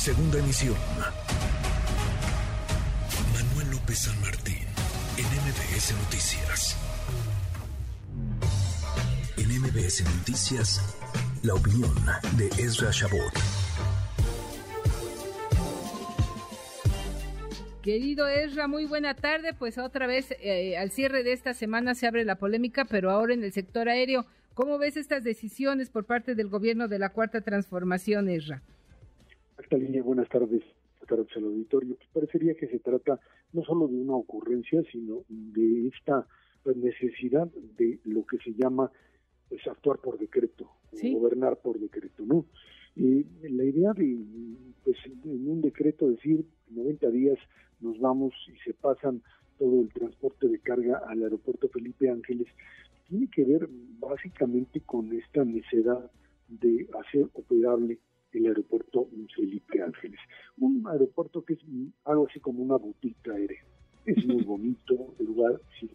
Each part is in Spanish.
Segunda emisión. Manuel López San Martín, en MBS Noticias. En MBS Noticias, la opinión de Ezra Shabot. Querido Ezra, muy buena tarde. Pues otra vez eh, al cierre de esta semana se abre la polémica, pero ahora en el sector aéreo. ¿Cómo ves estas decisiones por parte del gobierno de la Cuarta Transformación, Ezra? Esta línea, buenas tardes, buenas tardes al auditorio. Pues parecería que se trata no solo de una ocurrencia, sino de esta pues, necesidad de lo que se llama pues, actuar por decreto, gobernar por decreto, ¿no? Y la idea de, pues, en un decreto decir, en 90 días nos vamos y se pasan todo el transporte de carga al aeropuerto Felipe Ángeles, tiene que ver básicamente con esta necesidad de hacer operable el aeropuerto Felipe Ángeles. Un aeropuerto que es algo así como una boutique aérea. Es muy bonito, el lugar, si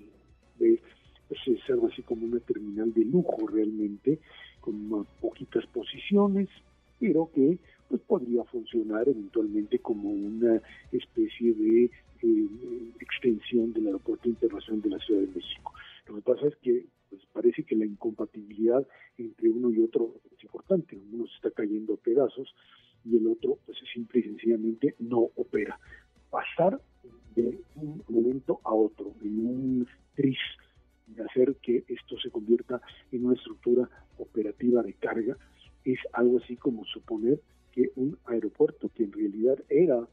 ves, pues es algo así como una terminal de lujo realmente, con poquitas posiciones, pero que pues podría funcionar eventualmente como una especie de eh, extensión del aeropuerto internacional de la Ciudad de México. Lo que pasa es otro es importante. Uno se está cayendo a pedazos y el otro, pues simple y sencillamente no opera. Pasar de un momento a otro, en un tris, de hacer que esto se convierta en una estructura operativa de carga, es algo así como suponer que un aeropuerto, que en realidad era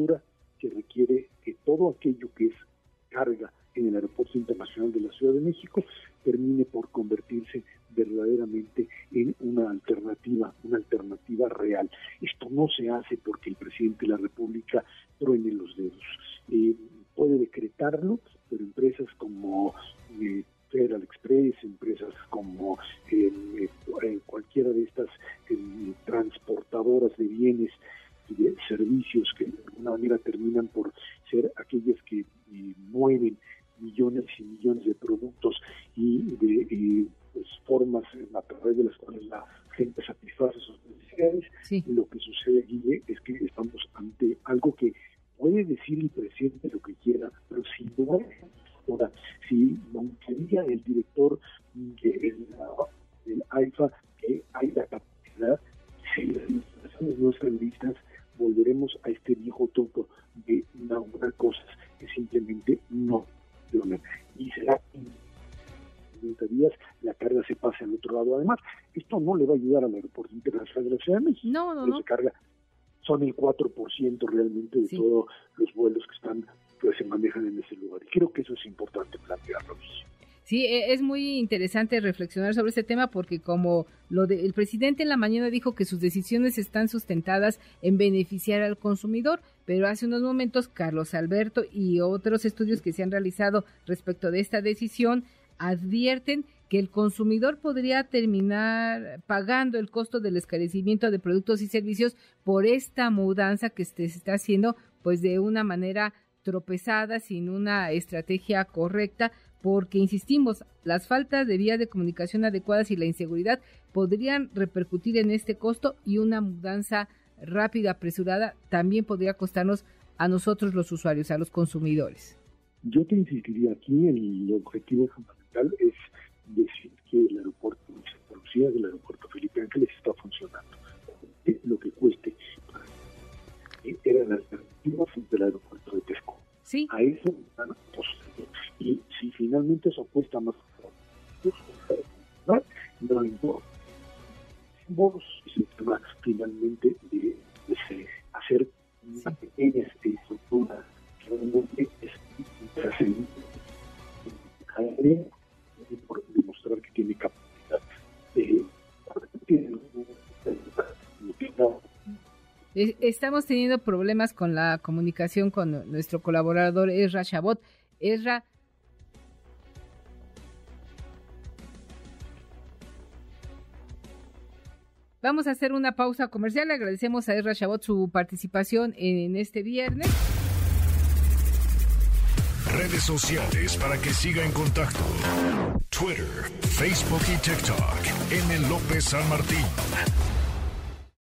infraestructura, que requiere que todo aquello que es carga en el Aeropuerto Internacional de la Ciudad de México termine por convertirse verdaderamente en una alternativa, una alternativa real. Esto no se hace porque el presidente de la República truene los dedos. Eh, puede decretarlo, pero empresas como servicios que de alguna manera terminan por ser aquellas que mueven millones y millones de productos y de pues, formas a través de las cuales la gente satisface sus necesidades. Lo que sucede, aquí es que estamos ante algo que puede decir el presidente lo que quiera, pero si no Ahora, si quería el director del AIFA que hay la capacidad, si las instalaciones no están listas, volveremos a este viejo truco de inaugurar cosas que simplemente no funcionan. Y será en 30 días la carga se pase al otro lado. Además, esto no le va a ayudar al aeropuerto internacional de la Ciudad de México. No, no, no. Se carga, son el 4% realmente de todos los vuelos que están que se manejan en ese lugar. Y creo que eso es importante plantearlo. Sí, e, es muy interesante reflexionar sobre este tema porque como lo de, el presidente en la mañana dijo que sus decisiones están sustentadas en beneficiar al consumidor, pero hace unos momentos Carlos Alberto y otros estudios que se han realizado respecto de esta decisión advierten que el consumidor podría terminar pagando el costo del escarecimiento de productos y servicios por esta mudanza que se está haciendo pues de una manera tropezada, sin una estrategia correcta, porque, insistimos, las faltas de vías de comunicación adecuadas y la inseguridad podrían repercutir en este costo y una mudanza rápida, apresurada, también podría costarnos a nosotros los usuarios, a los consumidores. Yo te insistiría aquí, el objetivo es Era la alternativa del aeropuerto de Texcoco Sí. A eso Y si finalmente eso cuesta más, no importa. Vos se trata finalmente de, de, hacer una pequeña estructura que realmente es trascendente por demostrar que tiene capacidad Estamos teniendo problemas con la comunicación con nuestro colaborador Ezra Chabot. Ezra, Vamos a hacer una pausa comercial. Agradecemos a Ezra Chabot su participación en este viernes. redes sociales para que siga en contacto: Twitter, Facebook y TikTok. M. López San Martín.